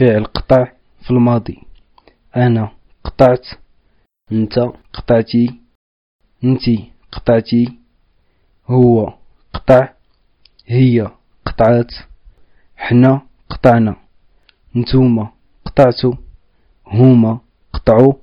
فعل قطع في الماضي. أنا قطعت أنت قطعتي أنت قطعتي هو قطع هي قطعات حنا قطعنا نتوما قطعتو هما قطعو.